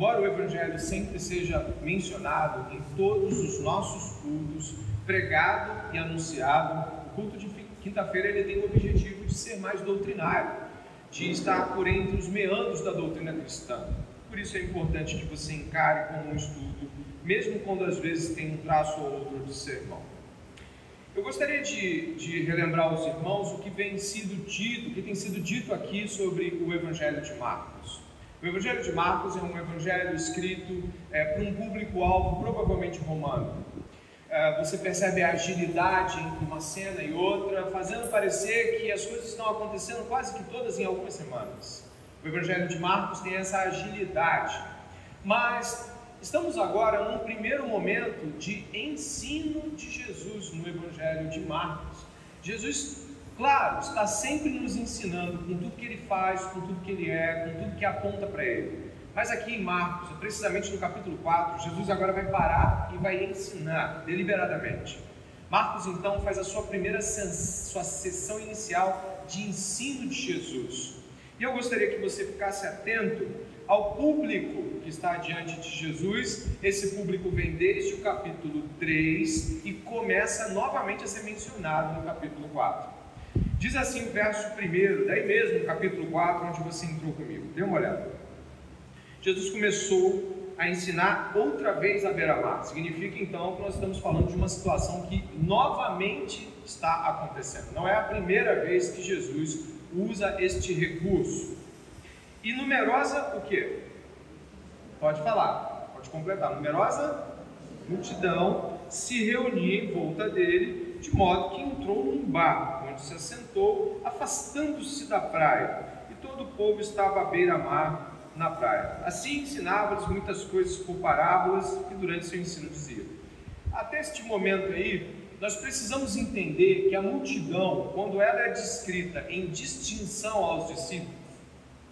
embora o Evangelho sempre seja mencionado em todos os nossos cultos, pregado e anunciado, o culto de quinta-feira ele tem o objetivo de ser mais doutrinário, de estar por entre os meandros da doutrina cristã. Por isso é importante que você encare como um estudo, mesmo quando às vezes tem um traço ou outro de sermão. Eu gostaria de, de, relembrar aos irmãos o que vem sido dito, o que tem sido dito aqui sobre o Evangelho de Marcos. O Evangelho de Marcos é um evangelho escrito é, para um público-alvo provavelmente romano. É, você percebe a agilidade entre uma cena e outra, fazendo parecer que as coisas estão acontecendo quase que todas em algumas semanas. O Evangelho de Marcos tem essa agilidade. Mas estamos agora num primeiro momento de ensino de Jesus no Evangelho de Marcos. Jesus Claro, está sempre nos ensinando com tudo que ele faz, com tudo que ele é, com tudo que aponta para ele. Mas aqui em Marcos, precisamente no capítulo 4, Jesus agora vai parar e vai ensinar deliberadamente. Marcos então faz a sua primeira sua sessão inicial de ensino de Jesus. E eu gostaria que você ficasse atento ao público que está diante de Jesus. Esse público vem desde o capítulo 3 e começa novamente a ser mencionado no capítulo 4. Diz assim o verso 1, daí mesmo, capítulo 4, onde você entrou comigo. Dê uma olhada. Jesus começou a ensinar outra vez a beira-mar. Significa então que nós estamos falando de uma situação que novamente está acontecendo. Não é a primeira vez que Jesus usa este recurso. E numerosa o quê? Pode falar, pode completar. Numerosa multidão se reunia em volta dele, de modo que entrou num barco se assentou, afastando-se da praia, e todo o povo estava à beira-mar na praia. Assim ensinava-lhes muitas coisas por parábolas e durante seu ensino dizia. Até este momento aí, nós precisamos entender que a multidão, quando ela é descrita em distinção aos discípulos,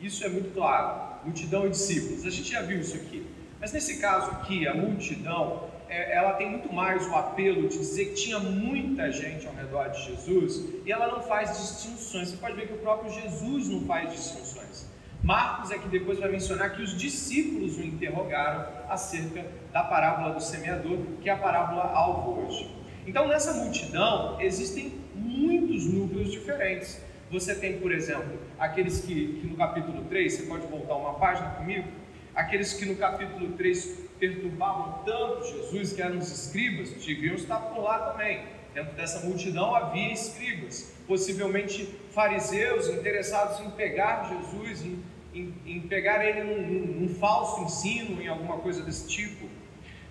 isso é muito claro, multidão e discípulos, a gente já viu isso aqui. Mas nesse caso aqui, a multidão, ela tem muito mais o apelo de dizer que tinha muita gente ao redor de Jesus e ela não faz distinções. Você pode ver que o próprio Jesus não faz distinções. Marcos é que depois vai mencionar que os discípulos o interrogaram acerca da parábola do semeador, que é a parábola alvo hoje. Então, nessa multidão existem muitos núcleos diferentes. Você tem, por exemplo, aqueles que, que no capítulo 3, você pode voltar uma página comigo, aqueles que no capítulo 3 perturbavam tanto Jesus, que eram os escribas, deviam estar por lá também. Dentro dessa multidão havia escribas, possivelmente fariseus interessados em pegar Jesus, em, em, em pegar ele num, num, falso ensino, em alguma coisa desse tipo.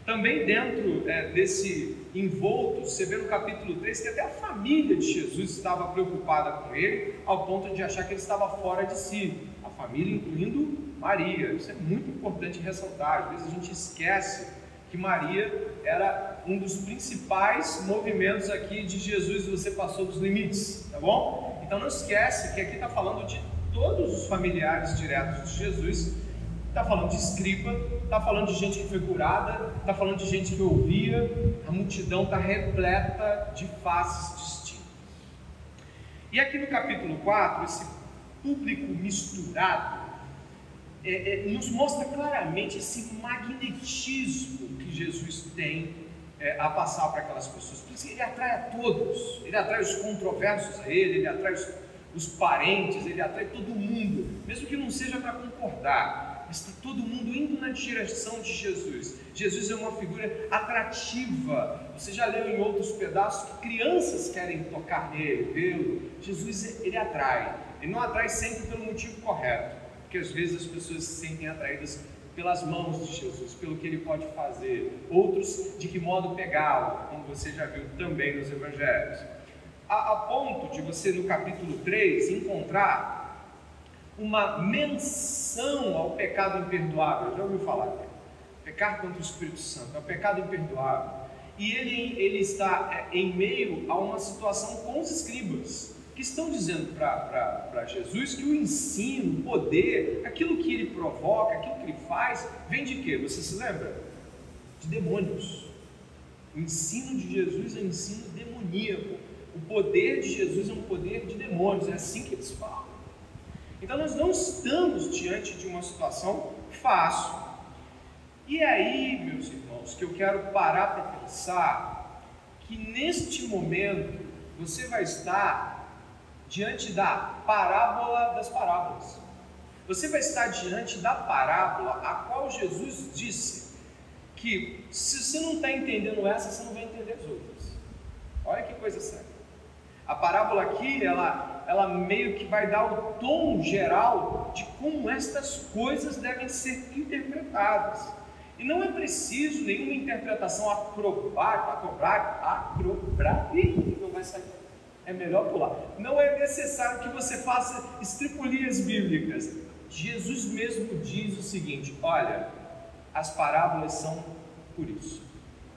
Também dentro é, desse envolto, você vê no capítulo 3 que até a família de Jesus estava preocupada com ele, ao ponto de achar que ele estava fora de si. Família incluindo Maria. Isso é muito importante ressaltar. Às vezes a gente esquece que Maria era um dos principais movimentos aqui de Jesus e você passou dos limites, tá bom? Então não esquece que aqui está falando de todos os familiares diretos de Jesus, está falando de escriba, está falando de gente que foi curada, está falando de gente que ouvia, a multidão está repleta de faces distintas. E aqui no capítulo 4, esse público misturado, é, é, nos mostra claramente esse magnetismo que Jesus tem é, a passar para aquelas pessoas. Porque ele atrai a todos, ele atrai os controversos a ele, ele atrai os, os parentes, ele atrai todo mundo, mesmo que não seja para concordar, mas está todo mundo indo na direção de Jesus. Jesus é uma figura atrativa. Você já leu em outros pedaços que crianças querem tocar nele, vê-lo. Jesus ele atrai. Ele não atrai sempre pelo motivo correto porque às vezes as pessoas se sentem atraídas pelas mãos de Jesus, pelo que ele pode fazer, outros de que modo pegá-lo, como você já viu também nos evangelhos. A, a, ponto de você no capítulo 3 encontrar uma menção ao pecado imperdoável. Já ouviu falar? Pecar contra o Espírito Santo, é o pecado imperdoável. E ele, ele está é, em meio a uma situação com os escribas que estão dizendo para Jesus que o ensino, o poder, aquilo que ele provoca, aquilo que ele faz, vem de quê? Você se lembra? De demônios. O ensino de Jesus é um ensino demoníaco. O poder de Jesus é um poder de demônios. É assim que eles falam. Então nós não estamos diante de uma situação fácil. E aí, meus irmãos, que eu quero parar para pensar que neste momento você vai estar diante da parábola das parábolas. Você vai estar diante da parábola a qual Jesus disse que se você não está entendendo essa, você não vai entender as outras. Olha que coisa séria. A parábola aqui, ela, ela meio que vai dar o tom geral de como estas coisas devem ser interpretadas. E não é preciso nenhuma interpretação acrobática, acrobática, acrobática, não vai sair. É melhor pular. Não é necessário que você faça estripulias bíblicas. Jesus mesmo diz o seguinte: olha, as parábolas são por isso.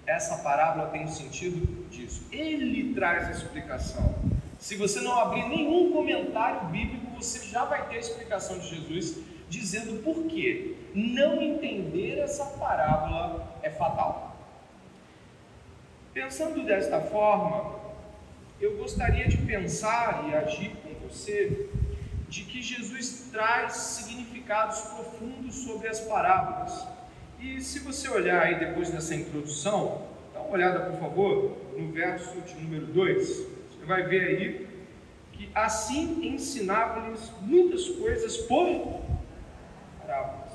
Essa parábola tem o sentido disso. Ele traz a explicação. Se você não abrir nenhum comentário bíblico, você já vai ter a explicação de Jesus dizendo por que não entender essa parábola é fatal. Pensando desta forma, eu gostaria de pensar e agir com você de que Jesus traz significados profundos sobre as parábolas. E se você olhar aí depois dessa introdução, dá uma olhada por favor no verso de número 2, você vai ver aí que assim ensinava-lhes muitas coisas por parábolas.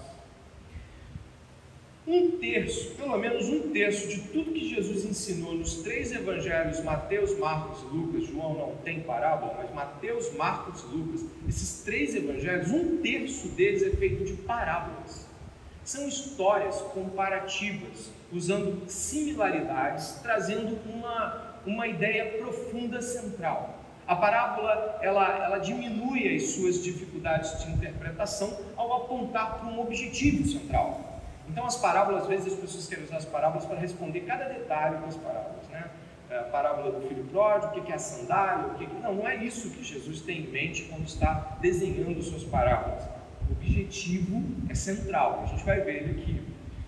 Um terço, pelo menos um terço de tudo que Jesus ensinou nos três evangelhos, Mateus, Marcos e Lucas, João não tem parábola, mas Mateus, Marcos e Lucas, esses três evangelhos, um terço deles é feito de parábolas. São histórias comparativas, usando similaridades, trazendo uma, uma ideia profunda central. A parábola ela, ela diminui as suas dificuldades de interpretação ao apontar para um objetivo central. Então, as parábolas, às vezes as pessoas querem usar as parábolas para responder cada detalhe das parábolas, né? A parábola do filho pródigo, o que é a sandália, o que... não, não é isso que Jesus tem em mente quando está desenhando suas parábolas. O objetivo é central, a gente vai ver ele aqui.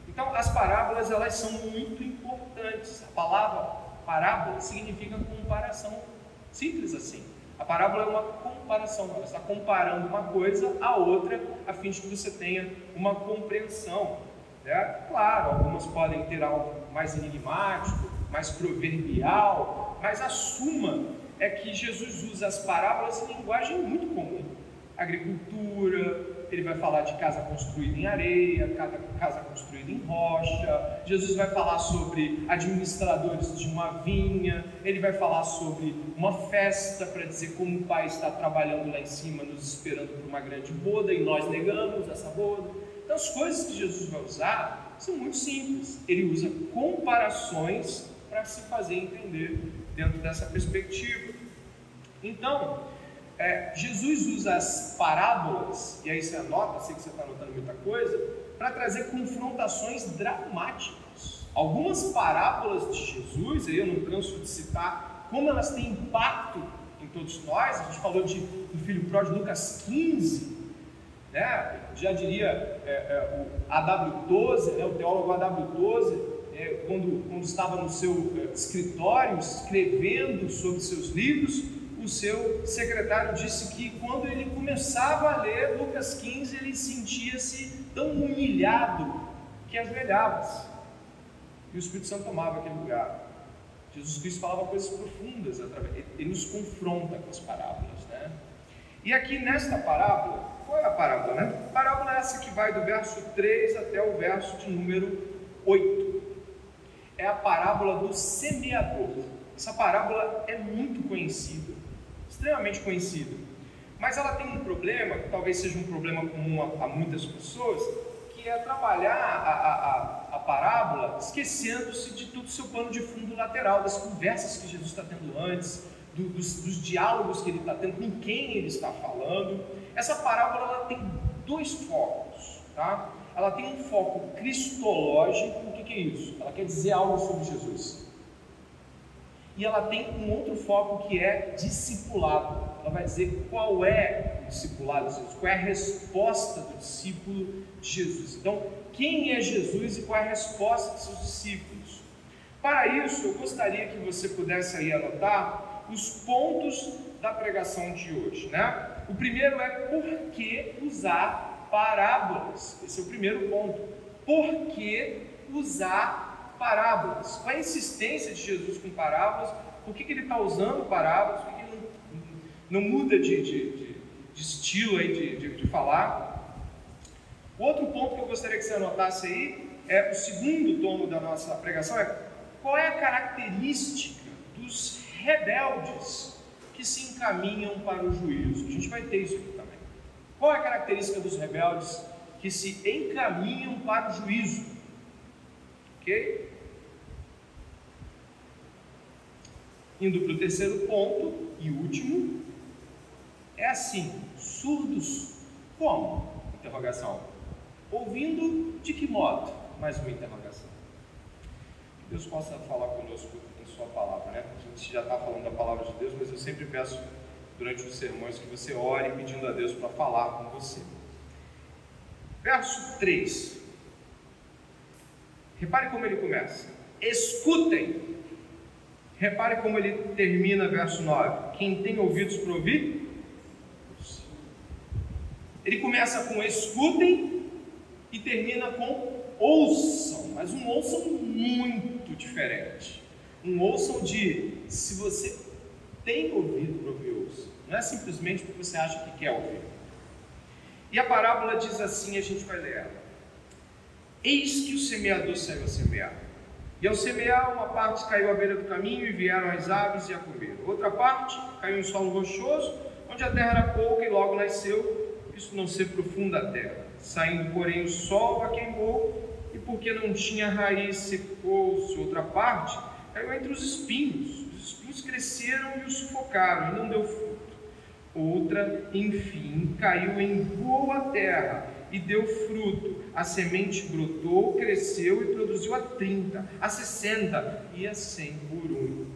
Então, as parábolas elas são muito importantes. A palavra parábola significa comparação Simples assim. A parábola é uma comparação, ela está comparando uma coisa a outra, a fim de que você tenha uma compreensão. Né? Claro, algumas podem ter algo mais enigmático, mais proverbial, mas a suma é que Jesus usa as parábolas em linguagem muito comum. Agricultura, ele vai falar de casa construída em areia, casa construída em rocha. Jesus vai falar sobre administradores de uma vinha. Ele vai falar sobre uma festa para dizer como o pai está trabalhando lá em cima, nos esperando por uma grande boda e nós negamos essa boda. Então, as coisas que Jesus vai usar são muito simples. Ele usa comparações para se fazer entender dentro dessa perspectiva. Então, é, Jesus usa as parábolas, e aí você anota, sei que você está anotando muita coisa, para trazer confrontações dramáticas. Algumas parábolas de Jesus, aí eu não canso de citar, como elas têm impacto em todos nós, a gente falou de, do filho pródigo Lucas 15, né? Já diria é, é, o AW12, né? o teólogo AW12, é, quando, quando estava no seu é, escritório escrevendo sobre seus livros, o seu secretário disse que quando ele começava a ler Lucas 15, ele sentia-se tão humilhado que ajoelhava-se. E o Espírito Santo tomava aquele lugar. Jesus Cristo falava coisas profundas, ele nos confronta com as parábolas. Né? E aqui nesta parábola, qual é a parábola? Né? A parábola é essa que vai do verso 3 até o verso de número 8. É a parábola do semeador. Essa parábola é muito conhecida extremamente conhecida. Mas ela tem um problema, que talvez seja um problema comum a, a muitas pessoas, que é trabalhar a, a, a parábola esquecendo-se de todo o seu pano de fundo lateral, das conversas que Jesus está tendo antes, do, dos, dos, diálogos que ele está tendo, com quem ele está falando. Essa parábola ela tem dois focos. Tá? Ela tem um foco cristológico, o que, que é isso? Ela quer dizer algo sobre Jesus e ela tem um outro foco que é discipulado. Ela vai dizer qual é o discipulado de Jesus, qual é a resposta do discípulo de Jesus. Então, quem é Jesus e qual é a resposta dos seus discípulos? Para isso, eu gostaria que você pudesse aí anotar os pontos da pregação de hoje, né? O primeiro é por que usar parábolas. Esse é o primeiro ponto. por que usar parábolas? Qual a insistência de Jesus com parábolas? Por que, que ele está usando parábolas? Por que, que ele não, não muda de, de, de, de, estilo aí de, de, falar? O outro ponto que eu gostaria que você anotasse aí é o segundo tomo da nossa pregação é qual é a característica dos rebeldes que se encaminham para o juízo. A gente vai ter isso aqui também. Qual é a característica dos rebeldes que se encaminham para o juízo? Ok? Indo para o terceiro ponto e último, é assim: surdos como? Interrogação. Ouvindo de que modo? Mais uma interrogação. Que Deus possa falar conosco sua palavra, né? A gente já está falando da palavra de Deus, mas eu sempre peço durante os sermões que você ore pedindo a Deus para falar com você. Verso 3. Repare como ele começa. Escutem. Repare como ele termina verso 9. Quem tem ouvidos para ouvir? Ele começa com escutem e termina com ouçam, mas um ouçam muito diferente um ouçam de se você tem ouvido para ouvir, ouça. Não é simplesmente porque você acha que quer ouvir. E a parábola diz assim, a gente vai ler ela. Eis que o semeador saiu a semear. E ao semear, uma parte caiu à beira do caminho e vieram as aves e a comer. Outra parte caiu em solo rochoso, onde a terra era pouca e logo nasceu, isso não ser profunda a terra. Saindo, porém, o sol a queimou, e porque não tinha raiz, secou-se. Outra parte caiu entre os espinhos. Os espinhos cresceram e o sufocaram, e não deu fruto. Outra, enfim, caiu em boa terra e deu fruto. A semente brotou, cresceu e produziu a 30, a 60 e a 100 por um.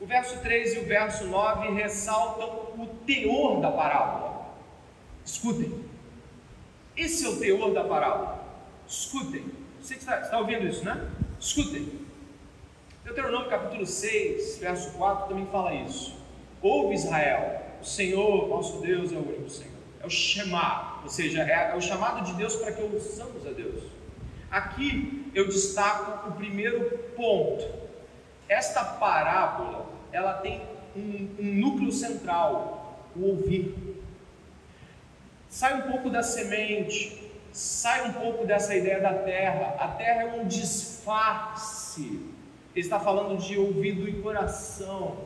O verso 3 e o verso 9 ressaltam o teor da parábola. Escutem. Esse é o teor da parábola. Escutem. Você está, está ouvindo isso, né? Escutem. Deuteronômio capítulo 6, verso 4 também fala isso. Ouve Israel, o Senhor, nosso Deus, é o único Senhor. É o chamar, ou seja, é, é o chamado de Deus para que ouçamos a Deus. Aqui eu destaco o primeiro ponto. Esta parábola, ela tem um, um núcleo central, o ouvir. Sai um pouco da semente, sai um pouco dessa ideia da terra. A terra é um disfarce ele está falando de ouvido e coração.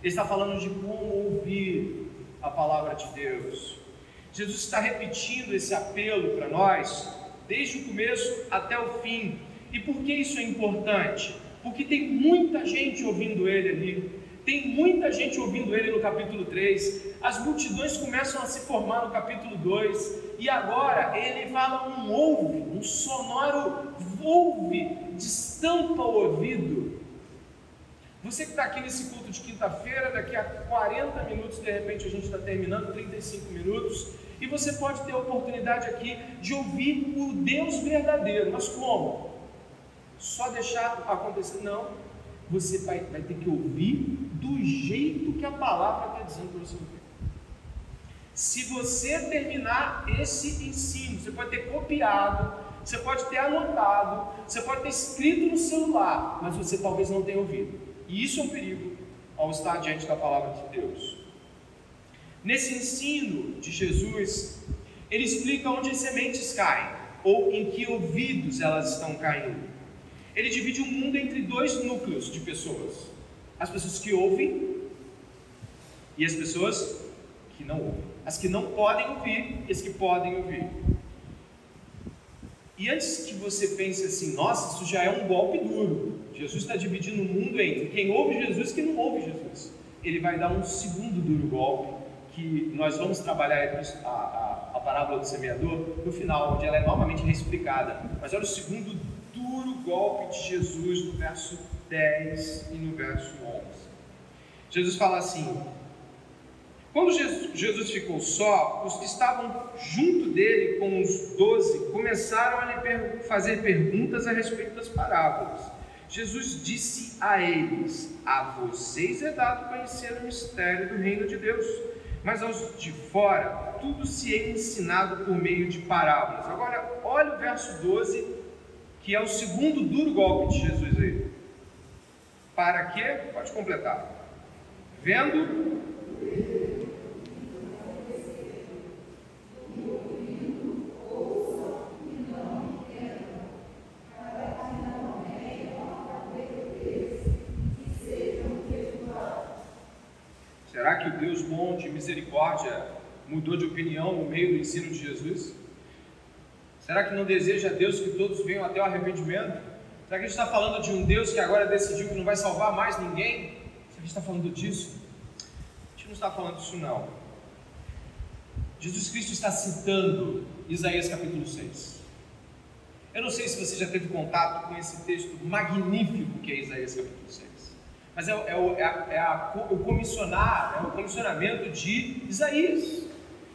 Ele está falando de como ouvir a palavra de Deus. Jesus está repetindo esse apelo para nós desde o começo até o fim. E por que isso é importante? Porque tem muita gente ouvindo ele ali. Tem muita gente ouvindo ele no capítulo 3. As multidões começam a se formar no capítulo 2. E agora ele fala um ouve, um sonoro ouve, destampa o ouvido. Você que está aqui nesse culto de quinta-feira, daqui a 40 minutos, de repente a gente está terminando, 35 minutos, e você pode ter a oportunidade aqui de ouvir o Deus verdadeiro. Mas como? Só deixar acontecer? Não. Você vai, vai ter que ouvir do jeito que a palavra está dizendo para você ouvir. Se você terminar esse ensino, você pode ter copiado, você pode ter anotado, você pode ter escrito no celular, mas você talvez não tenha ouvido. E isso é um perigo ao estar diante da palavra de Deus. Nesse ensino de Jesus, ele explica onde as sementes caem, ou em que ouvidos elas estão caindo. Ele divide o mundo entre dois núcleos de pessoas: as pessoas que ouvem e as pessoas que não ouvem. As que não podem ouvir e as que podem ouvir. E antes que você pense assim, nossa, isso já é um golpe duro. Jesus está dividindo o mundo entre quem ouve Jesus e quem não ouve Jesus. Ele vai dar um segundo duro golpe, que nós vamos trabalhar a, a, a parábola do semeador no final, onde ela é novamente reexplicada. Mas olha o segundo golpe de Jesus no verso 10 e no verso 11. Jesus fala assim: quando Jesus ficou só, os que estavam junto dele com os doze começaram a lhe fazer perguntas a respeito das parábolas. Jesus disse a eles: A vocês é dado conhecer o mistério do reino de Deus, mas aos de fora tudo se é ensinado por meio de parábolas. Agora, olha o verso 12, que é o segundo duro golpe de Jesus aí. Para quê? Pode completar. Vendo Será que o Deus de misericórdia mudou de opinião no meio do ensino de Jesus? Será que não deseja Deus que todos venham até o arrependimento? Será que a gente está falando de um Deus que agora decidiu que não vai salvar mais ninguém? Será que a gente está falando disso? A gente não está falando disso não. Jesus Cristo está citando Isaías capítulo 6. Eu não sei se você já teve contato com esse texto magnífico que é Isaías capítulo 6 mas é, é, é, a, é a, o comissionar, é o comissionamento de Isaías.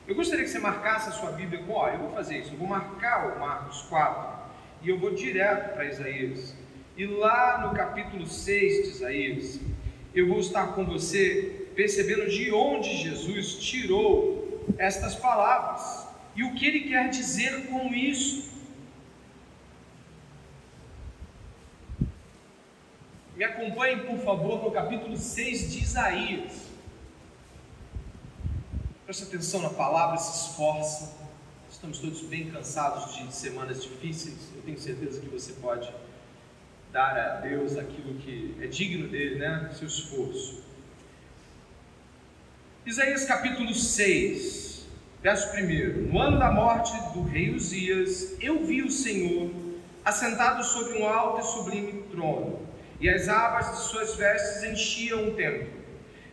Eu gostaria que você marcasse a sua Bíblia com, ó, eu vou fazer isso, eu vou marcar o Marcos 4 e eu vou direto para Isaías. E lá no capítulo 6 de Isaías, eu vou estar com você percebendo de onde Jesus tirou estas palavras e o que ele quer dizer com isso. Me acompanhe, por favor, no capítulo 6 de Isaías. Preste atenção na palavra, se esforça. Estamos todos bem cansados de semanas difíceis. Eu tenho certeza que você pode dar a Deus aquilo que é digno dele, né? Seu esforço. Isaías capítulo 6, verso 1. No ano da morte do rei Uzias, eu vi o Senhor assentado sobre um alto e sublime trono e as abas de suas vestes enchiam o templo.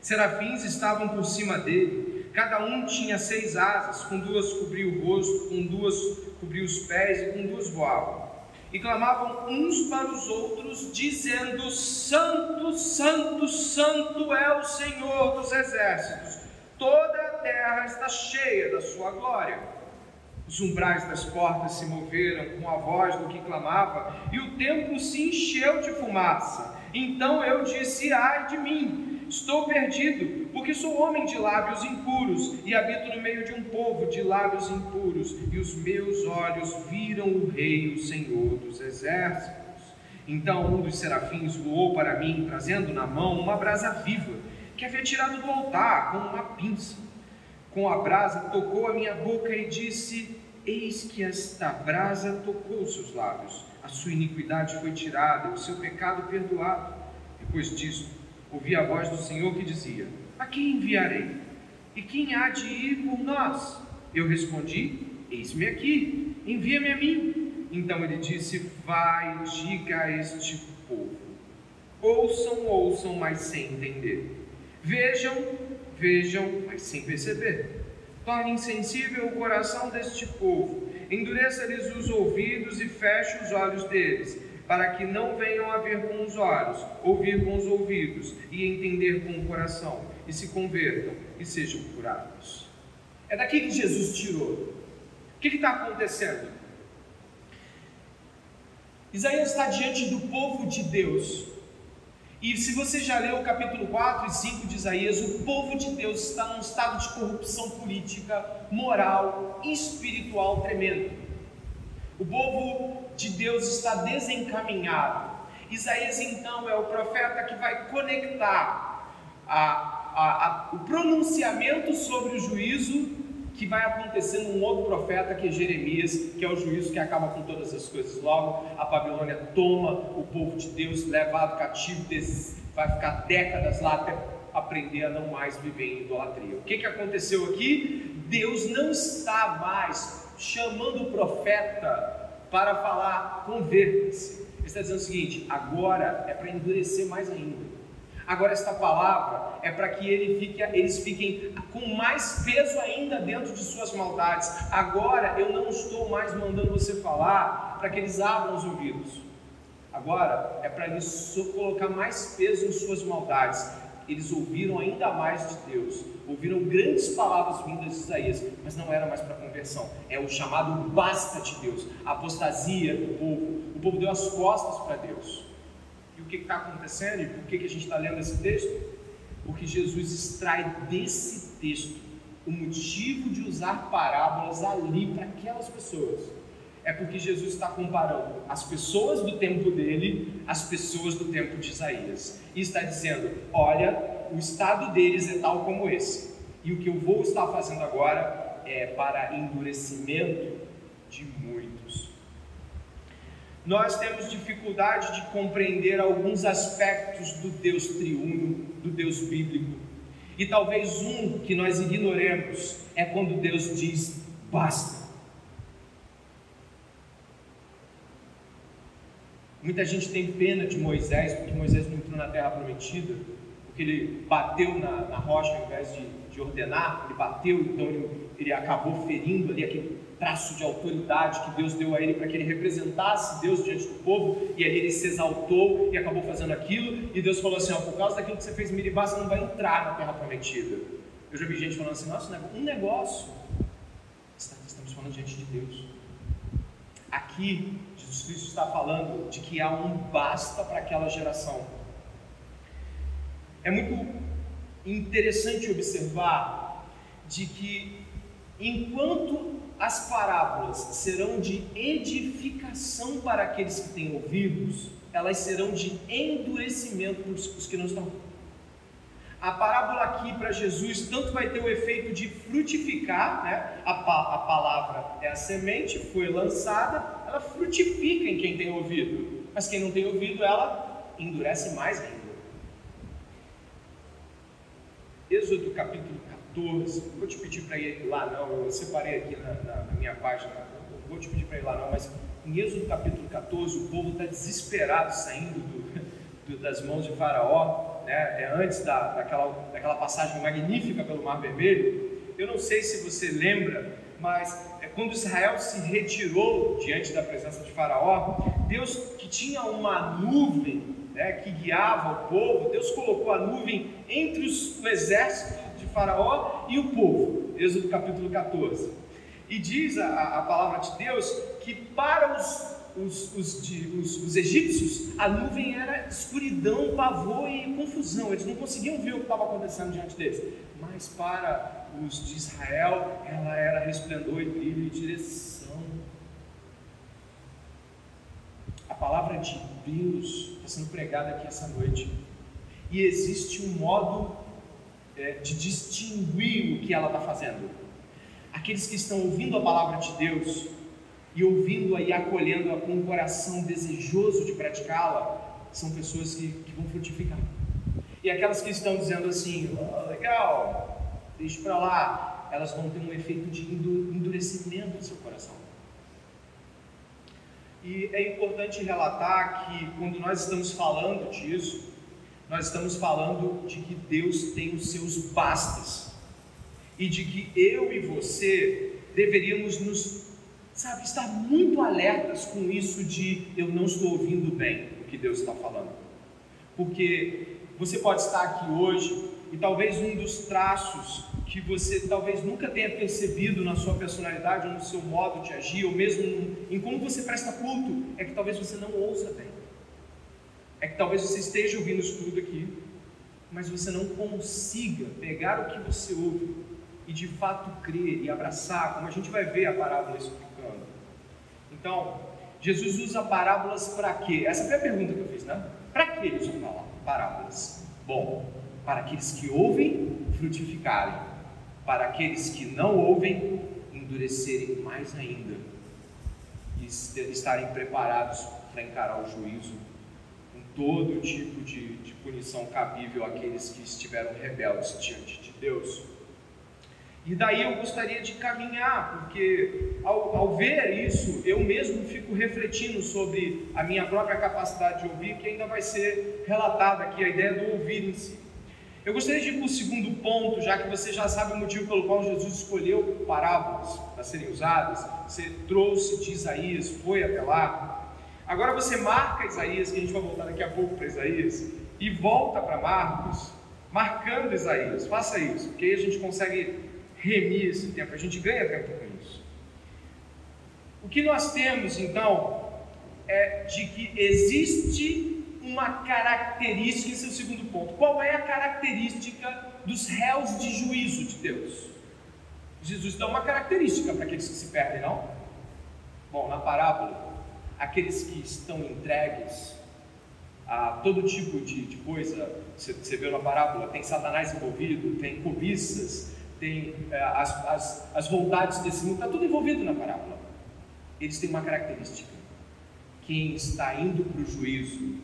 Serafins estavam por cima dele, cada um tinha seis asas, com duas cobria o rosto, com duas cobria os pés e com duas voavam. E clamavam uns para os outros, dizendo: Santo, Santo, Santo é o Senhor dos exércitos, toda a terra está cheia da sua glória. Os umbrais das portas se moveram com a voz do que clamava, e o templo se encheu de fumaça. Então eu disse: Ai de mim, estou perdido, porque sou homem de lábios impuros e habito no meio de um povo de lábios impuros, e os meus olhos viram o Rei, o Senhor dos exércitos. Então um dos serafins voou para mim, trazendo na mão uma brasa viva, que havia tirado do altar com uma pinça. Com a brasa tocou a minha boca e disse: Eis que esta brasa tocou os seus lábios, a sua iniquidade foi tirada, o seu pecado perdoado. Depois disso, ouvi a voz do Senhor que dizia: A quem enviarei? E quem há de ir por nós? Eu respondi: Eis-me aqui, envia-me a mim. Então ele disse: Vai, diga a este povo: Ouçam, ouçam, mas sem entender. Vejam, vejam, mas sem perceber Torne insensível o coração deste povo, endureça-lhes os ouvidos e feche os olhos deles, para que não venham a ver com os olhos, ouvir com os ouvidos e entender com o coração, e se convertam e sejam curados. É daqui que Jesus tirou. O que está acontecendo? Isaías está diante do povo de Deus, e se você já leu o capítulo 4 e 5 de Isaías, o povo de Deus está num estado de corrupção política, moral e espiritual tremendo. O povo de Deus está desencaminhado. Isaías, então, é o profeta que vai conectar a, a, a, o pronunciamento sobre o juízo que vai acontecer num outro profeta que é Jeremias, que é o juízo que acaba com todas as coisas. Logo, a Babilônia toma o povo de Deus, levado cativo, vai ficar décadas lá até aprender a não mais viver em idolatria. O que, que aconteceu aqui? Deus não está mais chamando o profeta para falar converta-se. Ele está dizendo o seguinte: agora é para endurecer mais ainda. Agora, esta palavra é para que ele fique, eles fiquem com mais peso ainda dentro de suas maldades. Agora, eu não estou mais mandando você falar para que eles abram os ouvidos. Agora, é para eles colocar mais peso em suas maldades. Eles ouviram ainda mais de Deus, ouviram grandes palavras vindas de Isaías, mas não era mais para conversão. É o chamado basta de Deus, a apostasia do povo. O povo deu as costas para Deus que está acontecendo e por que, que a gente está lendo esse texto? Porque Jesus extrai desse texto o motivo de usar parábolas ali para aquelas pessoas é porque Jesus está comparando as pessoas do tempo dele às pessoas do tempo de Isaías. E está dizendo: olha, o estado deles é tal como esse. E o que eu vou estar fazendo agora é para endurecimento de muitos. Nós temos dificuldade de compreender alguns aspectos do Deus triuno, do Deus bíblico. E talvez um que nós ignoremos é quando Deus diz basta. Muita gente tem pena de Moisés, porque Moisés não entrou na terra prometida, porque ele bateu na, na rocha ao invés de, de, ordenar, ele bateu, então ele, ele acabou ferindo ali aquele traço de autoridade que Deus deu a ele para que ele representasse Deus diante do povo, e ali ele se exaltou e acabou fazendo aquilo, e Deus falou assim: ó, por causa daquilo que você fez em Miribá, você não vai entrar na terra prometida. Eu já vi gente falando assim: nossa, um negócio. Estamos falando diante de Deus. Aqui, Jesus Cristo está falando de que há um basta para aquela geração. É muito interessante observar de que enquanto as parábolas serão de edificação para aqueles que têm ouvidos, elas serão de endurecimento para os que não estão. A parábola aqui para Jesus tanto vai ter o efeito de frutificar, né? a, a palavra é a semente, foi lançada, ela frutifica em quem tem ouvido, mas quem não tem ouvido, ela endurece mais ainda. Êxodo capítulo 14, vou te pedir para ir lá não, eu separei aqui na, na, na minha página, não vou te pedir para ir lá não, mas em Êxodo capítulo 14 o povo está desesperado saindo do, do, das mãos de Faraó, né? é antes da, daquela, daquela passagem magnífica pelo Mar Vermelho. Eu não sei se você lembra, mas quando Israel se retirou diante da presença de Faraó, Deus que tinha uma nuvem né, que guiava o povo, Deus colocou a nuvem entre os, o exército de Faraó e o povo. Êxodo capítulo 14. E diz a, a palavra de Deus que para os, os, os, os, os egípcios a nuvem era escuridão, pavor e confusão, eles não conseguiam ver o que estava acontecendo diante deles. Mas para os de Israel, ela era resplendor e brilho e direção. A palavra de Deus está sendo pregada aqui essa noite. E existe um modo é, de distinguir o que ela está fazendo. Aqueles que estão ouvindo a palavra de Deus e ouvindo-a e acolhendo-a com um coração desejoso de praticá-la, são pessoas que, que vão frutificar. E aquelas que estão dizendo assim, oh, legal, deixe para lá, elas vão ter um efeito de endurecimento no seu coração. E é importante relatar que quando nós estamos falando disso, nós estamos falando de que Deus tem os seus bastas e de que eu e você deveríamos nos, sabe, estar muito alertas com isso de eu não estou ouvindo bem o que Deus está falando, porque você pode estar aqui hoje e talvez um dos traços que você talvez nunca tenha percebido na sua personalidade, ou no seu modo de agir, ou mesmo em como você presta culto, é que talvez você não ouça bem. É que talvez você esteja ouvindo isso tudo aqui, mas você não consiga pegar o que você ouve e de fato crer e abraçar, como a gente vai ver a parábola explicando. Então, Jesus usa parábolas para quê? Essa foi a pergunta que eu fiz, né? Para que ele usa parábolas? Bom, para aqueles que ouvem frutificarem, para aqueles que não ouvem endurecerem mais ainda e estarem preparados para encarar o juízo com todo tipo de, de punição cabível àqueles que estiveram rebeldes diante de Deus. E daí eu gostaria de caminhar, porque ao, ao, ver isso, eu mesmo fico refletindo sobre a minha própria capacidade de ouvir, que ainda vai ser relatada aqui, a ideia do ouvir em si. Eu gostaria de ir para o segundo ponto, já que você já sabe o motivo pelo qual Jesus escolheu parábolas para serem usadas. Você trouxe de Isaías, foi até lá. Agora você marca Isaías, que a gente vai voltar daqui a pouco para Isaías, e volta para Marcos, marcando Isaías. Faça isso, porque aí a gente consegue remir esse tempo, a gente ganha tempo com isso. O que nós temos então é de que existe uma característica, esse é o segundo ponto. Qual é a característica dos réus de juízo de Deus? Jesus dá uma característica para aqueles que se perdem, não? Bom, na parábola, aqueles que estão entregues a todo tipo de, de coisa, você, você vê na parábola, tem Satanás envolvido, tem cobiças, tem é, as, as, as vontades desse mundo, está tudo envolvido na parábola. Eles têm uma característica: quem está indo para o juízo,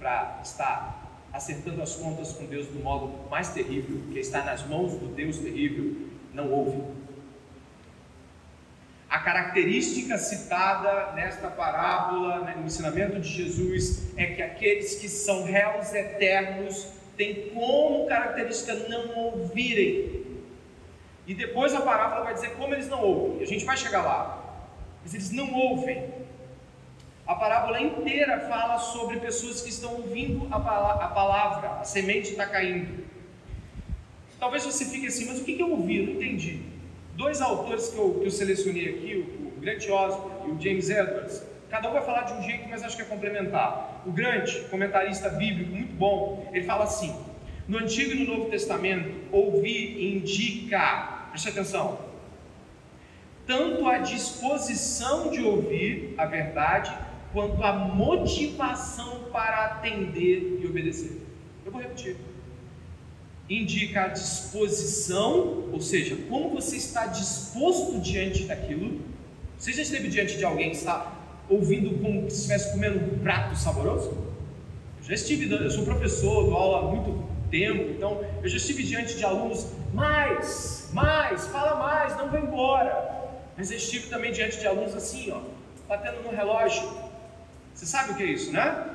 para estar acertando as contas com Deus do modo mais terrível, que está nas mãos do Deus terrível, não ouve. A característica citada nesta parábola, né, no ensinamento de Jesus, é que aqueles que são réus eternos têm como característica não ouvirem. E depois a parábola vai dizer como eles não ouvem. A gente vai chegar lá. Mas eles não ouvem. A parábola inteira fala sobre pessoas que estão ouvindo a, palavra, a semente está caindo. Talvez você fique assim, mas o que, eu ouvi? Eu não entendi. Dois autores que eu, que eu selecionei aqui, o, o Grant Osborne e o James Edwards, cada um vai falar de um jeito, mas acho que é complementar. O Grant, comentarista bíblico muito bom, ele fala assim: no Antigo e no Novo Testamento, ouvir indica, preste atenção, tanto a disposição de ouvir a verdade, quanto a motivação para atender e obedecer. Eu vou repetir indica a disposição, ou seja, como você está disposto diante daquilo. Você já esteve diante de alguém que está ouvindo como se estivesse comendo um prato saboroso? Eu já estive, eu sou professor, dou aula há muito tempo, então eu já estive diante de alunos, mais, mais, fala mais, não vai embora. Mas eu estive também diante de alunos assim, ó, batendo no relógio. Você sabe o que é isso, né?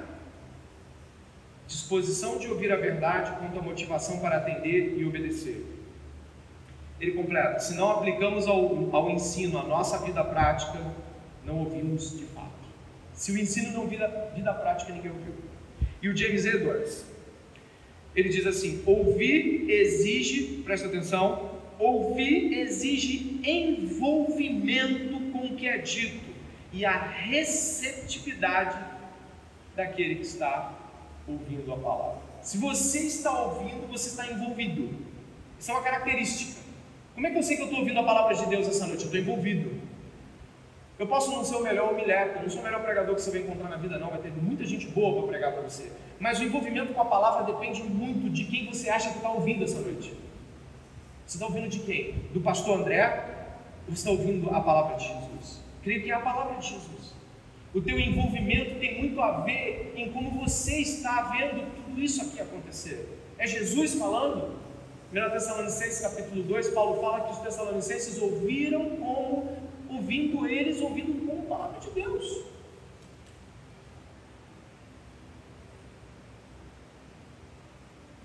disposição de ouvir a verdade quanto a motivação para atender e obedecer. Ele completa: se não aplicamos ao, ao ensino a nossa vida prática, não ouvimos de fato. Se o ensino não vira vida prática, ninguém ouviu. E o James Edwards, ele diz assim: ouvir exige, presta atenção, ouvir exige envolvimento com o que é dito e a receptividade daquele que está ouvindo a palavra. Se você está ouvindo, você está envolvido. Isso é uma característica. Como é que eu sei que eu estou ouvindo a palavra de Deus essa noite? Eu estou envolvido. Eu posso não ser o melhor homilético, não sou o melhor pregador que você vai encontrar na vida, não. Vai ter muita gente boa para pregar para você. Mas o envolvimento com a palavra depende muito de quem você acha que está ouvindo essa noite. Você está ouvindo de quem? Do pastor André? Ou você está ouvindo a palavra de Jesus? Creio que é a palavra de Jesus. O teu envolvimento tem muito a ver em como você está vendo tudo isso aqui acontecer. É Jesus falando? 1 Tessalonicenses capítulo 2, Paulo fala que os tessalonicenses ouviram como, ouvindo eles, ouvindo como palavra de Deus.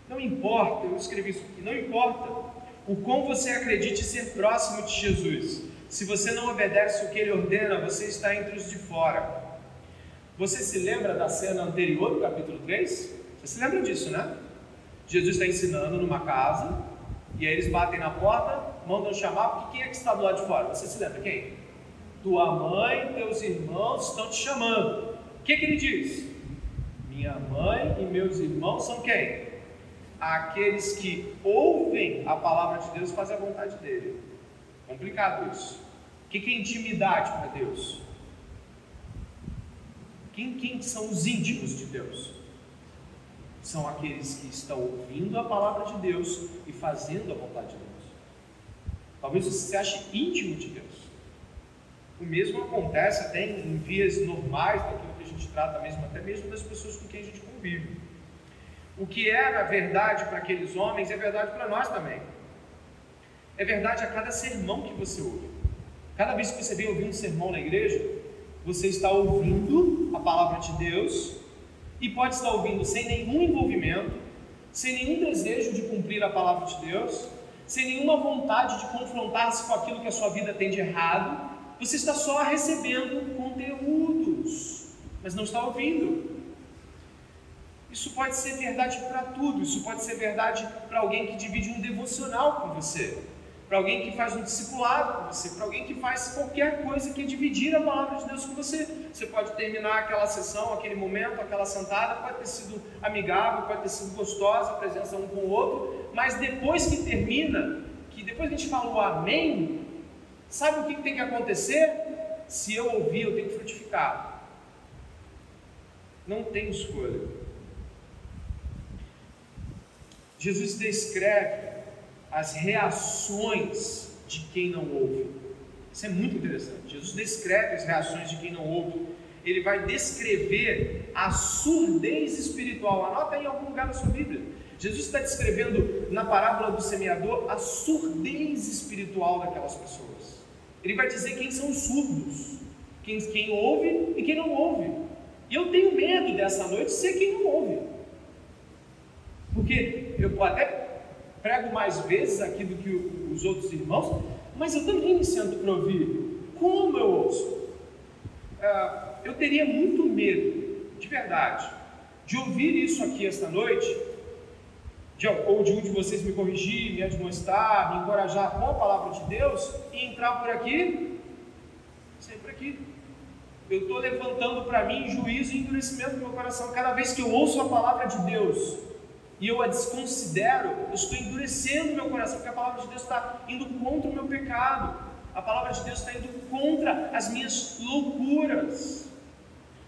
Não importa, eu escrevi isso aqui, não importa o quão você acredite ser próximo de Jesus, se você não obedece o que ele ordena, você está entre os de fora. Você se lembra da cena anterior do capítulo 3? Você se lembra disso, né? Jesus está ensinando numa casa, e aí eles batem na porta, mandam chamar, porque quem é que está do lado de fora? Você se lembra quem? Tua mãe, teus irmãos estão te chamando. O que, que ele diz? Minha mãe e meus irmãos são quem? Aqueles que ouvem a palavra de Deus e fazem a vontade dele. Complicado isso. O que é intimidade para Deus? Quem, quem são os íntimos de Deus? São aqueles que estão ouvindo a palavra de Deus e fazendo a vontade de Deus. Talvez você se ache íntimo de Deus. O mesmo acontece até em vias normais daquilo que a gente trata mesmo, até mesmo das pessoas com quem a gente convive. O que era verdade para aqueles homens é verdade para nós também. É verdade a cada sermão que você ouve. Cada vez que você vem ouvir um sermão na igreja, você está ouvindo a palavra de Deus e pode estar ouvindo sem nenhum envolvimento, sem nenhum desejo de cumprir a palavra de Deus, sem nenhuma vontade de confrontar-se com aquilo que a sua vida tem de errado. Você está só recebendo conteúdos, mas não está ouvindo. Isso pode ser verdade para tudo, isso pode ser verdade para alguém que divide um devocional com você para alguém que faz um discipulado com você, para alguém que faz qualquer coisa que dividir a palavra de Deus com você. Você pode terminar aquela sessão, aquele momento, aquela sentada, pode ter sido amigável, pode ter sido gostosa a presença um com o outro, mas depois que termina, que depois a gente fala o amém, Sabe o que tem que acontecer? Se eu ouvir, eu tenho que frutificar. Não tem escolha. Jesus descreve as reações de quem não ouve. Isso é muito interessante. Jesus descreve as reações de quem não ouve. Ele vai descrever a surdez espiritual. Anota aí em algum lugar da sua Bíblia. Jesus está descrevendo na parábola do semeador a surdez espiritual daquelas pessoas. Ele vai dizer quem são os surdos, quem, quem ouve e quem não ouve. E eu tenho medo dessa noite ser quem não ouve. Porque eu até prego mais vezes aqui do que os outros irmãos, mas eu também me sinto para ouvir. Como eu ouço? Uh, eu teria muito medo, de verdade, de ouvir isso aqui esta noite, de, ou de um de vocês me corrigir, me admoestar, me encorajar com a palavra de Deus e entrar por aqui, sempre aqui. Eu estou levantando para mim juízo e endurecimento do meu coração cada vez que eu ouço a palavra de Deus e eu a desconsidero, eu estou endurecendo meu coração, porque a palavra de Deus está indo contra o meu pecado, a palavra de Deus está indo contra as minhas loucuras.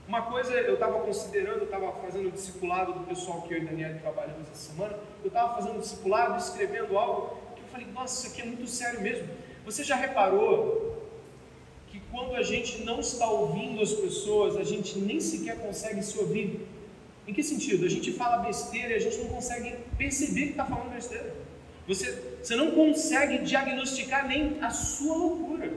Uma coisa eu estava considerando, eu estava fazendo o discipulado do pessoal que eu e Daniel trabalhamos essa semana, eu estava fazendo o discipulado, escrevendo algo, que eu falei, nossa, isso aqui é muito sério mesmo. Você já reparou que quando a gente não está ouvindo as pessoas, a gente nem sequer consegue se ouvir? Em que sentido? A gente fala besteira e a gente não consegue perceber que está falando besteira. Você, você não consegue diagnosticar nem a sua loucura.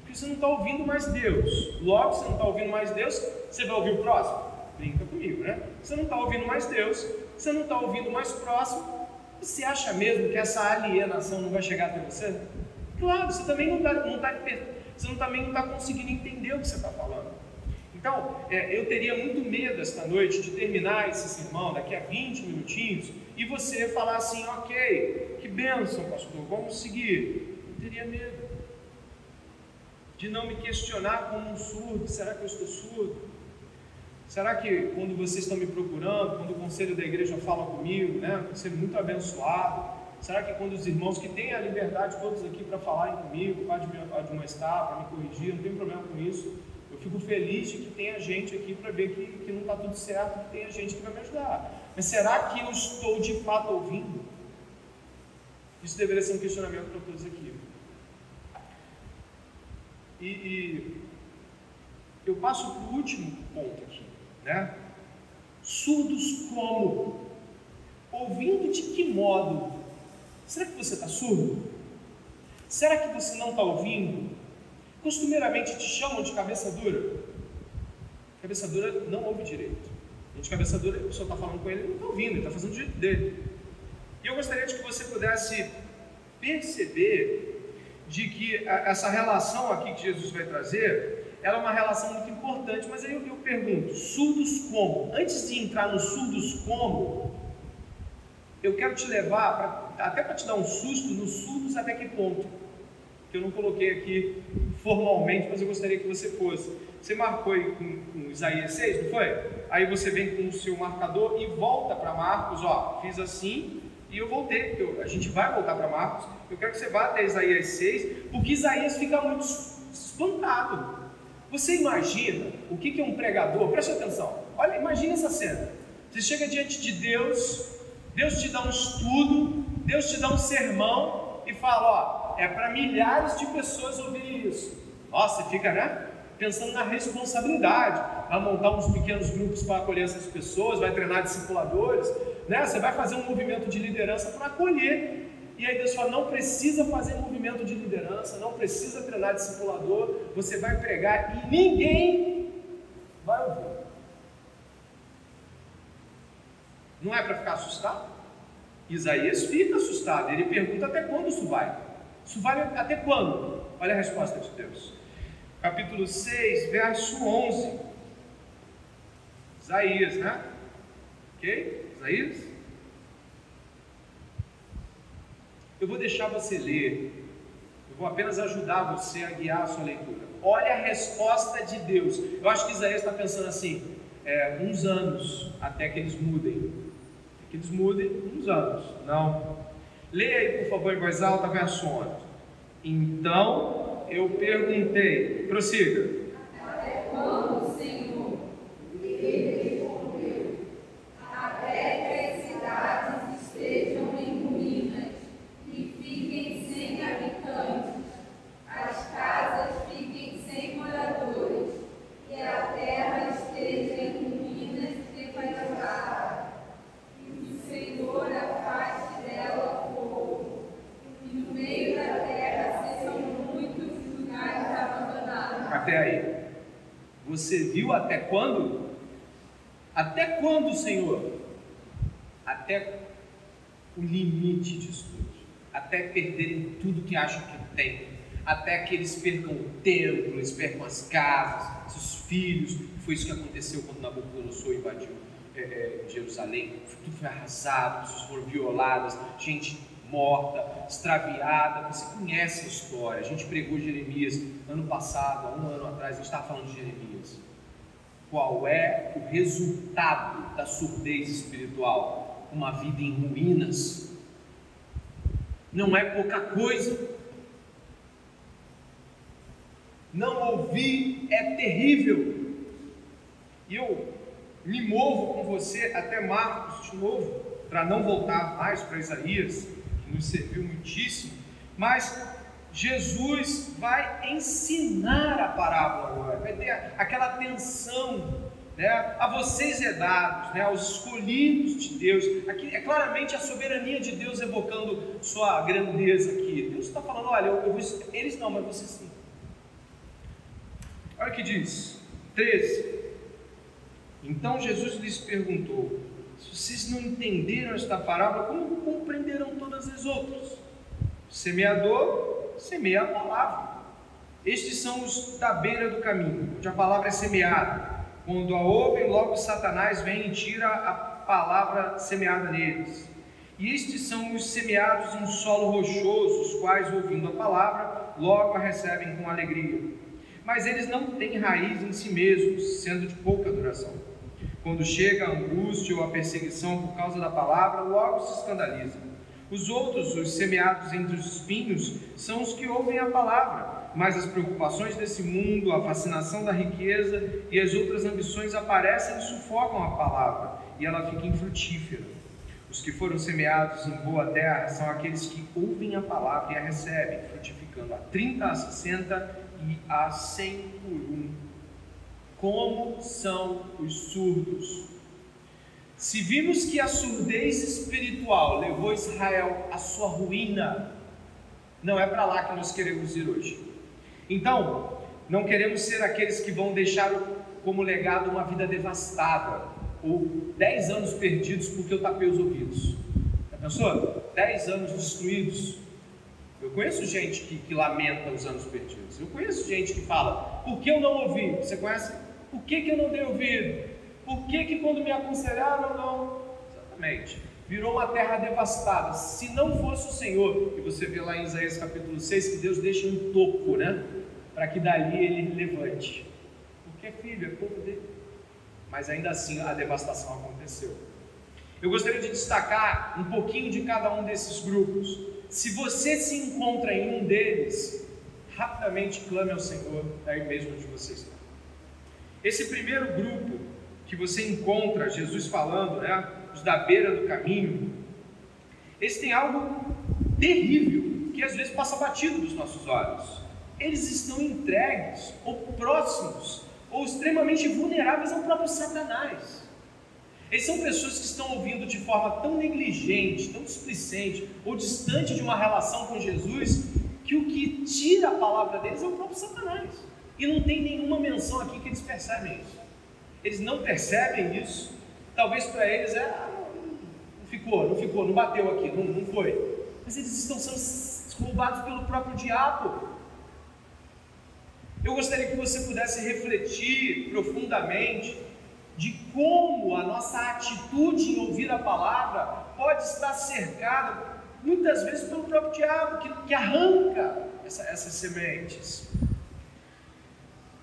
Porque você não está ouvindo mais Deus. Logo, você não está ouvindo mais Deus, você vai ouvir o próximo? Brinca comigo, né? Você não está ouvindo mais Deus, você não está ouvindo mais próximo. Você acha mesmo que essa alienação não vai chegar até você? Claro, você também não está tá, você não, também não está conseguindo entender o que você está falando. Então, é, eu teria muito medo esta noite de terminar esse sermão daqui a 20 minutinhos e você falar assim: ok, que bênção, pastor, vamos seguir. Eu teria medo de não me questionar como um surdo: será que eu estou surdo? Será que quando vocês estão me procurando, quando o conselho da igreja fala comigo, né, conselho muito abençoado, será que quando os irmãos que têm a liberdade todos aqui para falarem comigo, para admoestar, para me corrigir, não tem problema com isso, fico feliz de que tenha gente aqui para ver que, que não está tudo certo, que tenha gente que vai me ajudar. Mas será que eu estou de fato ouvindo? Isso deveria ser um questionamento para todos aqui. E, e eu passo para o último ponto aqui, né? Surdos como? Ouvindo de que modo? Será que você está surdo? Será que você não está ouvindo? Costumeiramente te chamam de cabeça dura. Cabeça dura não ouve direito. A gente, cabeça dura, a pessoa está falando com ele, não está ouvindo, ele está fazendo do jeito dele. E eu gostaria de que você pudesse perceber de que essa relação aqui que Jesus vai trazer, ela é uma relação muito importante, mas aí eu, eu pergunto, surdos como? Antes de entrar nos surdos como, eu quero te levar, pra, até para te dar um susto, nos surdos até que ponto? Que eu não coloquei aqui formalmente, mas eu gostaria que você fosse. Você marcou aí com, com Isaías 6, não foi? Aí você vem com o seu marcador e volta para Marcos, ó, fiz assim e eu voltei, eu, a gente vai voltar para Marcos. Eu quero que você vá até Isaías 6, porque Isaías fica muito espantado. Você imagina o que, que é um pregador? Preste atenção. Olha, imagine essa cena. Você chega diante de Deus, Deus te dá um estudo, Deus te dá um sermão e fala: ó, é para milhares de pessoas ouvirem isso. Nossa, fica, né? Pensando na responsabilidade. Vai montar uns pequenos grupos para acolher essas pessoas, vai treinar discipuladores, né? Você vai fazer um movimento de liderança para acolher. E aí Deus fala: não precisa fazer movimento de liderança, não precisa treinar discipulador, você vai pregar e ninguém vai ouvir. Não é para ficar assustado? Isaías fica assustado, ele pergunta até quando isso vai. Isso vale até quando? Olha a resposta de Deus. Capítulo 6, verso 11. Isaías, né? Ok? Isaías? Eu vou deixar você ler. Eu vou apenas ajudar você a guiar a sua leitura. Olha a resposta de Deus. Eu acho que Isaías está pensando assim: é, uns anos até que eles mudem. Que eles mudem, uns anos. Não. Leia aí, por favor, em voz alta, verso 11. Então eu perguntei, prossiga. Até quando, Senhor? Ele respondeu: Até que as cidades estejam em ruínas e fiquem sem habitantes, as casas fiquem sem moradores e a terra esteja em ruínas devastada. E o Senhor afaste dela o povo, e no meio da terra sejam muitos os lugares abandonados. Até aí. Você viu até quando? Até quando, Senhor? Até o limite disso tudo. Até perderem tudo que acham que tem. Até que eles percam o templo, eles percam as casas, seus filhos. Foi isso que aconteceu quando Nabucodonosor invadiu é, é, Jerusalém. Tudo foi arrasado, pessoas foram violadas, gente morta, extraviada. Você conhece a história. A gente pregou Jeremias ano passado, há um ano atrás, a gente estava falando de Jeremias. Qual é o resultado da surdez espiritual? Uma vida em ruínas. Não é pouca coisa. Não ouvir é terrível. E eu me movo com você até Marcos de novo, para não voltar mais para Isaías, que nos serviu muitíssimo, mas Jesus vai ensinar a parábola agora, vai ter aquela atenção né, a vocês é dados, né, aos escolhidos de Deus. Aqui é claramente a soberania de Deus evocando sua grandeza aqui. Deus está falando: olha, eu, eu eles não, mas você sim. Olha o que diz, 13. Então Jesus lhes perguntou: se vocês não entenderam esta parábola, como compreenderão todas as outras? O semeador semeia a palavra. Estes são os da beira do caminho, onde a palavra é semeada. Quando a ouvem, logo Satanás vem e tira a palavra semeada neles. E estes são os semeados em solo rochoso, os quais, ouvindo a palavra, logo a recebem com alegria. Mas eles não têm raiz em si mesmos, sendo de pouca duração. Quando chega a angústia ou a perseguição por causa da palavra, logo se escandalizam. Os outros, os semeados entre os espinhos, são os que ouvem a palavra, mas as preocupações desse mundo, a fascinação da riqueza e as outras ambições aparecem e sufocam a palavra, e ela fica infrutífera. Os que foram semeados em boa terra são aqueles que ouvem a palavra e a recebem, frutificando a 30, a 60 e a 100 por um. Como são os surdos? Se vimos que a surdez espiritual levou Israel à sua ruína, não é para lá que nós queremos ir hoje. Então, não queremos ser aqueles que vão deixar como legado uma vida devastada, ou 10 anos perdidos porque eu tapei os ouvidos. Já pensou? 10 anos destruídos. Eu conheço gente que, que, lamenta os anos perdidos. Eu conheço gente que fala, por que eu não ouvi? Você conhece? Por que, que eu não dei ouvido? Por que, que quando me aconselharam, não? Exatamente. Virou uma terra devastada. Se não fosse o Senhor, e você vê lá em Isaías capítulo 6 que Deus deixa um toco, né? Para que dali ele levante. Porque filho, é povo dele. Mas ainda assim a devastação aconteceu. Eu gostaria de destacar um pouquinho de cada um desses grupos. Se você se encontra em um deles, rapidamente clame ao Senhor, daí mesmo onde você está. Esse primeiro grupo que você encontra Jesus falando, né, os da beira do caminho, eles têm algo terrível que às vezes passa batido dos nossos olhos. Eles estão entregues ou próximos ou extremamente vulneráveis ao próprio Satanás. Eles são pessoas que estão ouvindo de forma tão negligente, tão displicente ou distante de uma relação com Jesus, que o que tira a palavra deles é o próprio Satanás. E não tem nenhuma menção aqui que eles percebem isso. Eles não percebem isso. Talvez para eles é. Ah, não ficou, não ficou, não bateu aqui, não, não foi. Mas eles estão sendo roubados pelo próprio diabo. Eu gostaria que você pudesse refletir profundamente de como a nossa atitude em ouvir a palavra pode estar cercada muitas vezes pelo próprio diabo que, que arranca essa, essas sementes.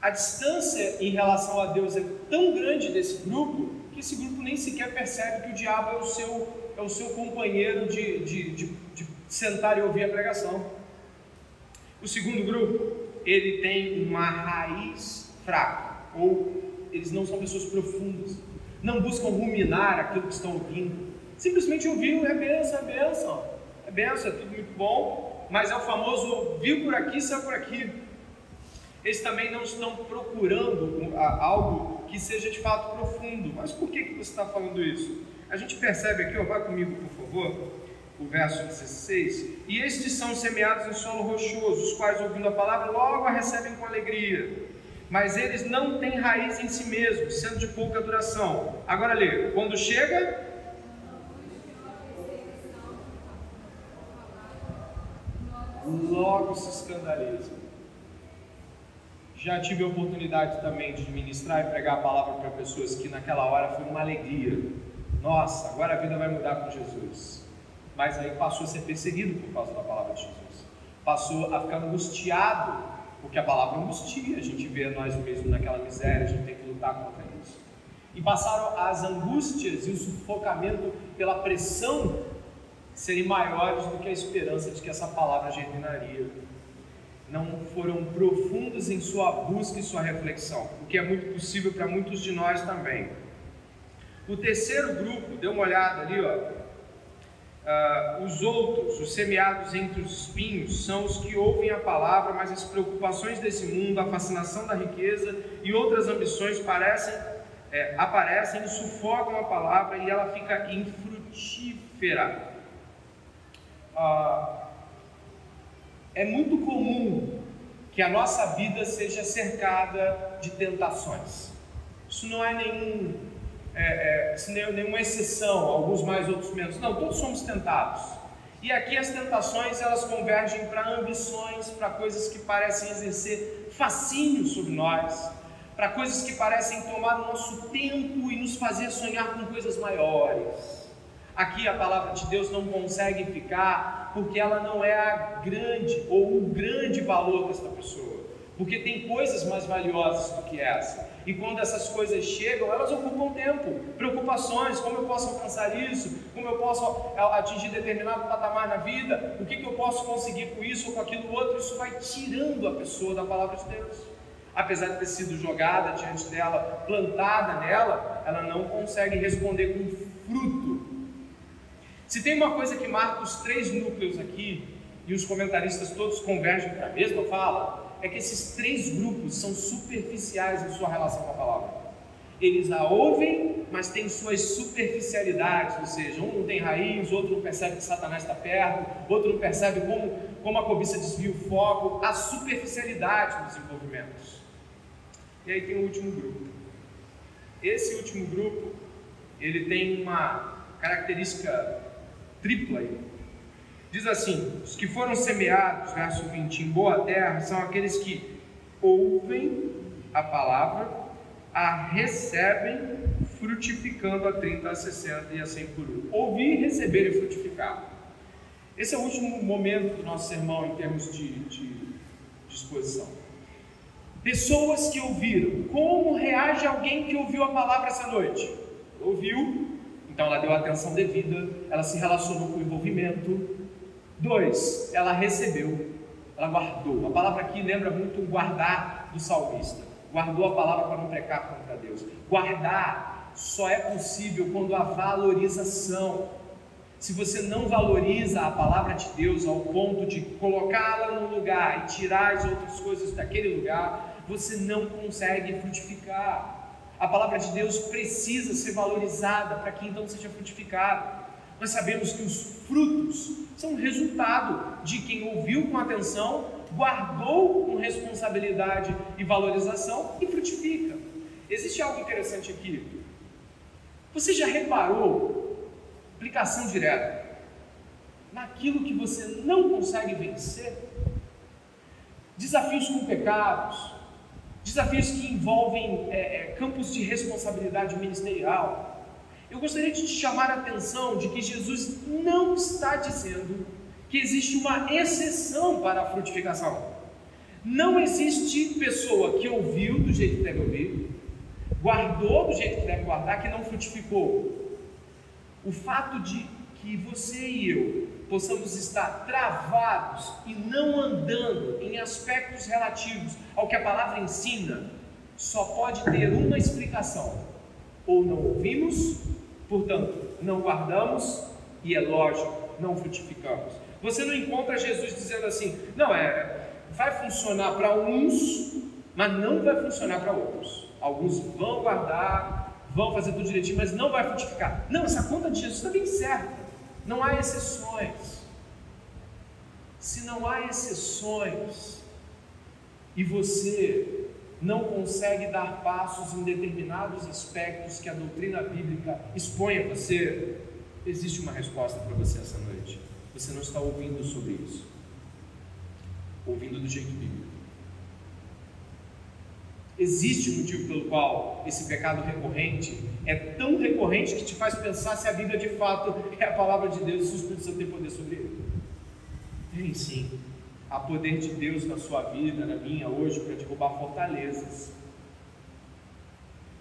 A distância em relação a Deus é tão grande desse grupo que esse grupo nem sequer percebe que o diabo é o seu, é o seu companheiro de, de, de, de sentar e ouvir a pregação. O segundo grupo ele tem uma raiz fraca, ou eles não são pessoas profundas, não buscam ruminar aquilo que estão ouvindo, simplesmente ouviu, é benção, é benção, é benção, é tudo muito bom, mas é o famoso viu por aqui, saiu por aqui. Eles também não estão procurando algo que seja de fato profundo. Mas por que, que você está falando isso? A gente percebe aqui, ó, vai comigo por favor, o verso 16. E estes são semeados em solo rochoso, os quais, ouvindo a palavra, logo a recebem com alegria. Mas eles não têm raiz em si mesmos, sendo de pouca duração. Agora lê: quando chega, logo se escandaliza. Já tive a oportunidade também de ministrar e pregar a palavra para pessoas que naquela hora foi uma alegria. Nossa, agora a vida vai mudar com Jesus. Mas aí passou a ser perseguido por causa da palavra de Jesus. Passou a ficar angustiado, porque a palavra angustia. A gente vê nós mesmos naquela miséria, a gente tem que lutar contra isso. E passaram as angústias e o sufocamento pela pressão serem maiores do que a esperança de que essa palavra germinaria. Não foram profundos em sua busca e sua reflexão, o que é muito possível para muitos de nós também. O terceiro grupo, dê uma olhada ali, ó. Uh, os outros, os semeados entre os espinhos, são os que ouvem a palavra, mas as preocupações desse mundo, a fascinação da riqueza e outras ambições parecem, é, aparecem e sufocam a palavra e ela fica infrutífera ah, é muito comum que a nossa vida seja cercada de tentações. Isso não é nenhum, é, é, é nenhuma exceção, alguns mais, outros menos. Não, todos somos tentados. E aqui as tentações elas convergem para ambições, para coisas que parecem exercer fascínio sobre nós, para coisas que parecem tomar o nosso tempo e nos fazer sonhar com coisas maiores. Aqui a palavra de Deus não consegue ficar porque ela não é a grande ou o grande valor desta pessoa. Porque tem coisas mais valiosas do que essa. E quando essas coisas chegam, elas ocupam tempo, preocupações, como eu posso alcançar isso, como eu posso atingir determinado patamar na vida, o que, que eu posso conseguir com isso ou com aquilo outro, isso vai tirando a pessoa da palavra de Deus. Apesar de ter sido jogada diante dela, plantada nela, ela não consegue responder com fruto se tem uma coisa que marca os três núcleos aqui, e os comentaristas todos convergem para a mesma fala, é que esses três grupos são superficiais em sua relação com a palavra. Eles a ouvem, mas têm suas superficialidades, ou seja, um não tem raiz, outro não percebe que Satanás está perto, outro não percebe como, como a cobiça desvia o foco, a superficialidade dos envolvimentos. E aí tem o último grupo. Esse último grupo, ele tem uma característica tripla aí. Diz assim: os que foram semeados, verso 20, em boa terra, são aqueles que ouvem a palavra, a recebem, frutificando a 30, a 60 e a 100 por um. Ouvir, receber e frutificar. Esse é o último momento do nosso sermão em termos de, de disposição. Pessoas que ouviram. Como reage alguém que ouviu a palavra essa noite? Ouviu, então ela deu atenção devida, ela se relacionou com o envolvimento. Dois, ela recebeu, ela guardou. A palavra aqui lembra muito o guardar do salmista. Guardou a palavra para não pecar contra Deus. Guardar só é possível quando há valorização. Se você não valoriza a palavra de Deus ao ponto de colocá-la no lugar e tirar as outras coisas daquele lugar, você não consegue frutificar. A palavra de Deus precisa ser valorizada para que então seja frutificada. Nós sabemos que os frutos são resultado de quem ouviu com atenção, guardou com responsabilidade e valorização e frutifica. Existe algo interessante aqui. Você já reparou, aplicação direta, naquilo que você não consegue vencer? Desafios com pecados, desafios que envolvem é, é, campos de responsabilidade ministerial. Eu gostaria de te chamar a atenção de que Jesus não está dizendo que existe uma exceção para a frutificação. Não existe pessoa que ouviu do jeito que deve ouvir, guardou do jeito que deve guardar, que não frutificou. O fato de que você e eu possamos estar travados e não andando em aspectos relativos ao que a palavra ensina, só pode ter uma explicação: ou não ouvimos, portanto, não guardamos, e é lógico, não frutificamos. Você não encontra Jesus dizendo assim, não, é, vai funcionar para uns, mas não vai funcionar para outros. Alguns vão guardar, vão fazer tudo direitinho, mas não vai frutificar. Não, essa conta de Jesus está bem certa. Não há exceções. Se não há exceções e você não consegue dar passos em determinados aspectos que a doutrina bíblica expõe a você, existe uma resposta para você essa noite. Você não está ouvindo sobre isso. Ouvindo do jeito bíblico. Existe um motivo pelo qual esse pecado recorrente é tão recorrente que te faz pensar se a Bíblia de fato é a palavra de Deus e se o Espírito Santo tem poder sobre ele. Tem sim. Há poder de Deus na sua vida, na minha hoje, para derrubar fortalezas.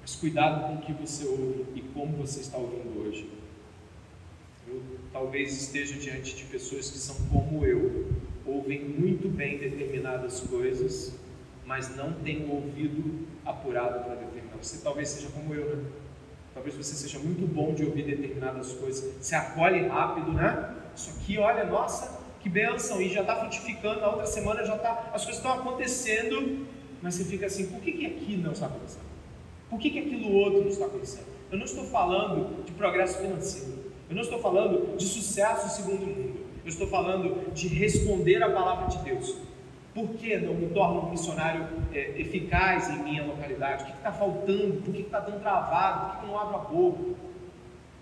Mas cuidado com o que você ouve e como você está ouvindo hoje. Eu talvez esteja diante de pessoas que são como eu, ouvem muito bem determinadas coisas mas não tem o ouvido apurado para determinar. Você talvez seja como eu, né? Talvez você seja muito bom de ouvir determinadas coisas, se acolhe rápido, né? Isso aqui, olha, nossa, que benção, e já está frutificando, na outra semana já está, as coisas estão acontecendo, mas você fica assim, por que, que aqui não está acontecendo? Por que, que aquilo outro não está acontecendo? Eu não estou falando de progresso financeiro, eu não estou falando de sucesso segundo o mundo, eu estou falando de responder à palavra de Deus, por que não me torno um missionário é, eficaz em minha localidade? O que está faltando? Por que está tão travado? Por que, que eu não abro a boca?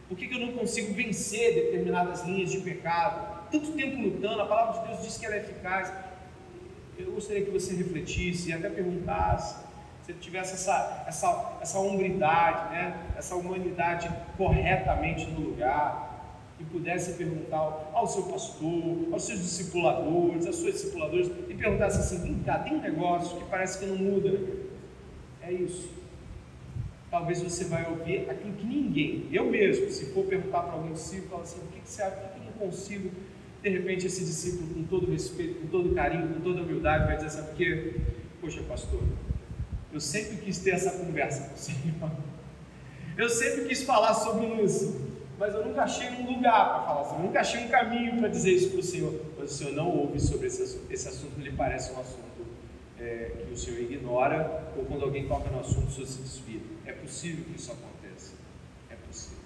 Por que, que eu não consigo vencer determinadas linhas de pecado? Tanto tempo lutando, a palavra de Deus diz que ela é eficaz. Eu gostaria que você refletisse e até perguntasse, se tivesse essa, essa, essa hombridade, né? essa humanidade corretamente no lugar, e pudesse perguntar ao seu pastor, aos seus discipuladores, às suas discipuladoras, e perguntasse assim: vem cá, tem um negócio que parece que não muda. É isso. Talvez você vai ouvir aquilo que ninguém, eu mesmo, se for perguntar para algum discípulo, fala assim: o que, que você acha? Por que eu não consigo? De repente, esse discípulo, com todo respeito, com todo carinho, com toda humildade, vai dizer assim: porque, poxa, pastor, eu sempre quis ter essa conversa com o Senhor. Eu sempre quis falar sobre isso mas eu nunca achei um lugar para falar assim, eu nunca achei um caminho para dizer isso para o Senhor. Mas o Senhor não ouve sobre esse assunto, esse assunto lhe parece um assunto é, que o Senhor ignora, ou quando alguém toca no assunto, o Senhor se desvia. É possível que isso aconteça, é possível.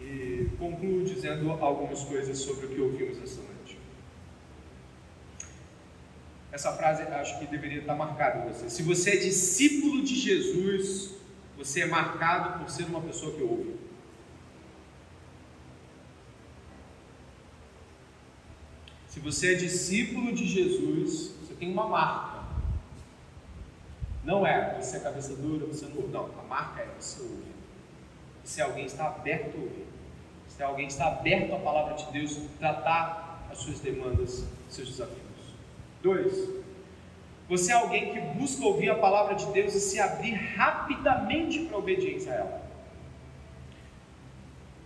E concluo dizendo algumas coisas sobre o que ouvimos essa noite. Essa frase acho que deveria estar marcada em você. Se você é discípulo de Jesus, você é marcado por ser uma pessoa que ouve. Você é discípulo de Jesus, você tem uma marca. Não é você é cabeça dura, você não. Não, a marca é você ouve. Se alguém está aberto a ouvir. Se alguém está aberto à palavra de Deus, tratar as suas demandas, seus desafios. Dois, você é alguém que busca ouvir a palavra de Deus e se abrir rapidamente para a obediência a ela.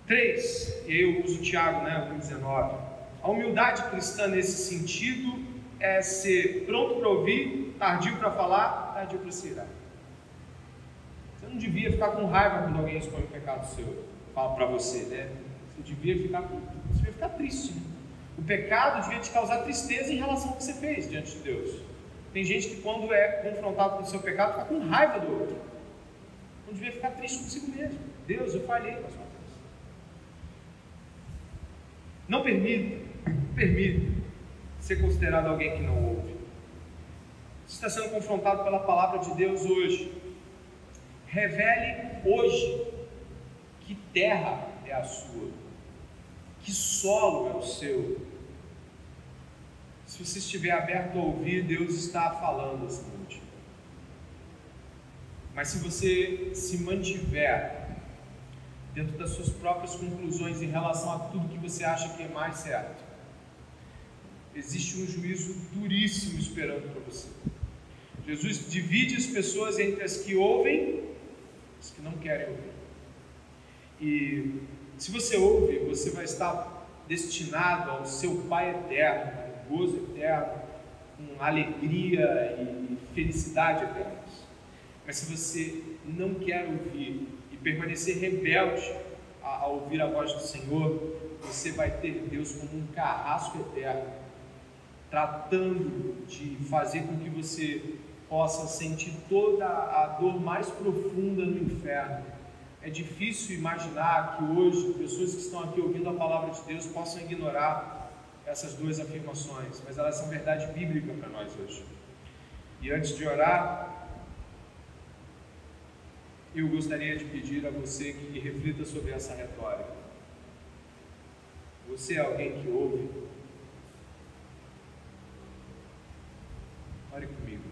Três, eu uso Tiago, né, 19. A humildade cristã nesse sentido é ser pronto para ouvir, tardio para falar, tardio para se irar. Você não devia ficar com raiva quando alguém expõe um pecado seu, fala para você, né? Você devia ficar, você devia ficar triste. Né? O pecado devia te causar tristeza em relação ao que você fez diante de Deus. Tem gente que quando é confrontado com o seu pecado fica com raiva do outro. Não devia ficar triste consigo mesmo. Deus, eu falhei com a sua Não permita permite ser considerado alguém que não ouve. Você está sendo confrontado pela palavra de Deus hoje. Revele hoje que terra é a sua, que solo é o seu. Se você estiver aberto a ouvir, Deus está falando essa noite. Mas se você se mantiver dentro das suas próprias conclusões em relação a tudo que você acha que é mais certo, existe um juízo duríssimo esperando para você. Jesus divide as pessoas entre as que ouvem e as que não querem ouvir. E se você ouve, você vai estar destinado ao seu Pai eterno, com gozo eterno, com alegria e felicidade eternas. Mas se você não quer ouvir e permanecer rebelde a, a ouvir a voz do Senhor, você vai ter Deus como um carrasco eterno, tratando de fazer com que você possa sentir toda a dor mais profunda no inferno. É difícil imaginar que hoje pessoas que estão aqui ouvindo a palavra de Deus possam ignorar essas duas afirmações, mas elas são verdade bíblica para nós hoje. E antes de orar, eu gostaria de pedir a você que reflita sobre essa retórica. Você é alguém que ouve Ore comigo.